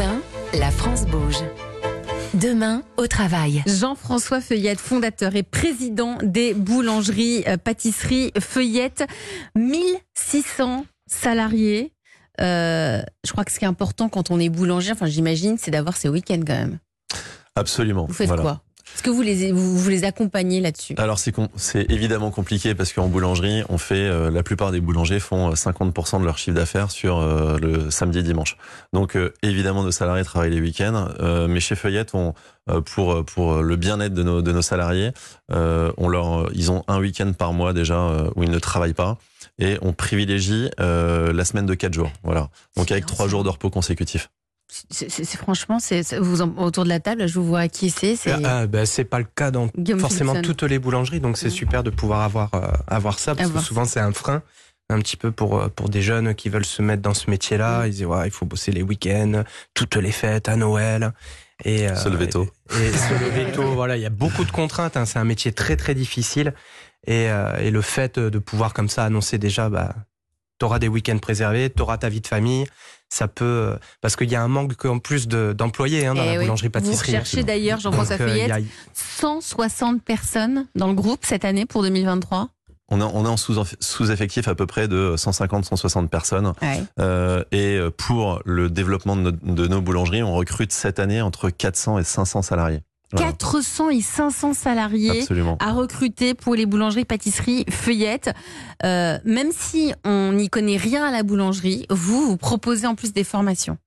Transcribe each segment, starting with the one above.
Europe 1, la France bouge. Demain, au travail. Jean-François Feuillette, fondateur et président des boulangeries, euh, pâtisseries Feuillette. 1600 salariés. Euh, je crois que ce qui est important quand on est boulanger, enfin j'imagine, c'est d'avoir ses week-ends quand même. Absolument. Vous faites Voilà. quoi? Est-ce que vous les, vous, vous les accompagnez là-dessus? Alors c'est évidemment compliqué parce qu'en boulangerie, on fait euh, la plupart des boulangers font euh, 50% de leur chiffre d'affaires sur euh, le samedi et dimanche. Donc euh, évidemment nos salariés travaillent les week-ends, euh, mais chez Feuillette, on, euh, pour pour le bien-être de nos de nos salariés, euh, on leur ils ont un week-end par mois déjà euh, où ils ne travaillent pas et on privilégie euh, la semaine de 4 jours. Voilà. Donc avec bien, trois ça. jours de repos consécutifs. C'est- Franchement, c'est vous en- autour de la table, je vous vois acquiescer. C'est Ah, bah, c'est pas le cas dans Guillaume forcément Philipson. toutes les boulangeries, donc c'est super de pouvoir avoir, euh, avoir ça, parce Avoir que souvent c'est un frein un petit peu pour, euh, pour des jeunes qui veulent se mettre dans ce métier-là. Ils disent, ouais, il faut bosser les week-ends, toutes les fêtes, à Noël. Et, euh, Se lever tôt. Et, et se lever tôt, voilà, il y a beaucoup de contraintes, hein, c'est un métier très très difficile. Et, euh, et le fait de pouvoir comme ça annoncer déjà, bah, t'auras des week-ends préservés, t'auras ta vie de famille, ça peut... euh, Parce qu'il y a un manque en plus de- d'employés hein, dans Eh la oui. boulangerie-pâtisserie. Vous recherchez d'ailleurs, Jean-François euh, Feuillette, a- 160 personnes dans le groupe cette année pour 2023. On est, on est en sous- sous-effectif à peu près de 150-160 personnes. Ouais. Euh, et pour le développement de, nos- de nos boulangeries, on recrute cette année entre 400 et 500 salariés. Voilà. 400 et 500 salariés Absolument. à recruter pour les boulangeries, pâtisseries, feuillettes. Euh, même si on n'y connaît rien à la boulangerie, vous, vous proposez en plus des formations.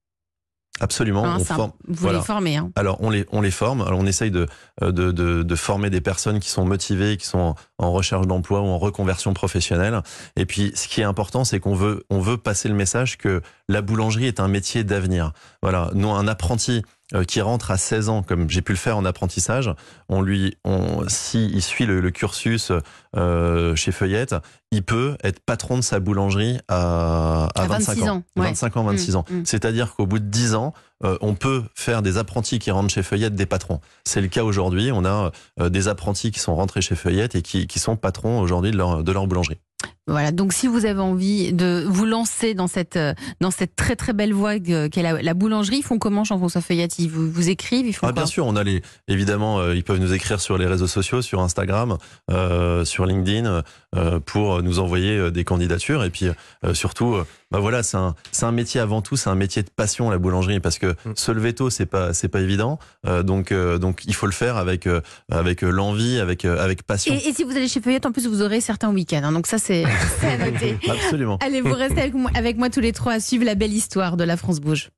Absolument. Hein, on forme- vous voilà. les formez. Hein. Alors on les on les forme. Alors on essaye de euh, de, de, de former des personnes qui sont motivées, qui sont en, recherche d'emploi ou en reconversion professionnelle. Et puis ce qui est important, c'est qu'on veut on veut passer le message que la boulangerie est un métier d'avenir. Voilà, non un apprenti euh, qui rentre à 16 ans, comme j'ai pu le faire en apprentissage, on lui, on, si il suit le, le cursus euh, chez Feuillette, il peut être patron de sa boulangerie à, à À 25 26 ans, ouais. 25 ans, 26 ans. Mm, mm. C'est-à-dire qu'au bout de 10 ans, euh, on peut faire des apprentis qui rentrent chez Feuillette des patrons. C'est le cas aujourd'hui. On a euh, des apprentis qui sont rentrés chez Feuillette et qui, qui sont patrons aujourd'hui de leur, de leur boulangerie. Voilà, donc si vous avez envie de vous lancer dans cette, euh, dans cette très très belle voie que- qu'est la, la boulangerie, ils font comment Jean-François Feuillette Ils vous, vous écrivent Ils font Ah, quoi? bien sûr, on a les, évidemment, euh, ils peuvent nous écrire sur les réseaux sociaux, sur Instagram, euh, sur LinkedIn, euh, pour nous envoyer euh, des candidatures. Et puis euh, surtout, euh, bah voilà, c'est un, c'est un métier avant tout, c'est un métier de passion la boulangerie, parce que Mm. se lever tôt, c'est pas, c'est pas évident. Euh, donc, euh, donc il faut le faire avec, euh, avec l'envie, avec, euh, avec passion. et, et si vous allez chez Feuillette, en plus, vous aurez certains week-ends. hein, donc ça, c'est c'est à noter. Absolument. Allez, vous restez avec moi, tous les trois à suivre la belle histoire de la France Bouge.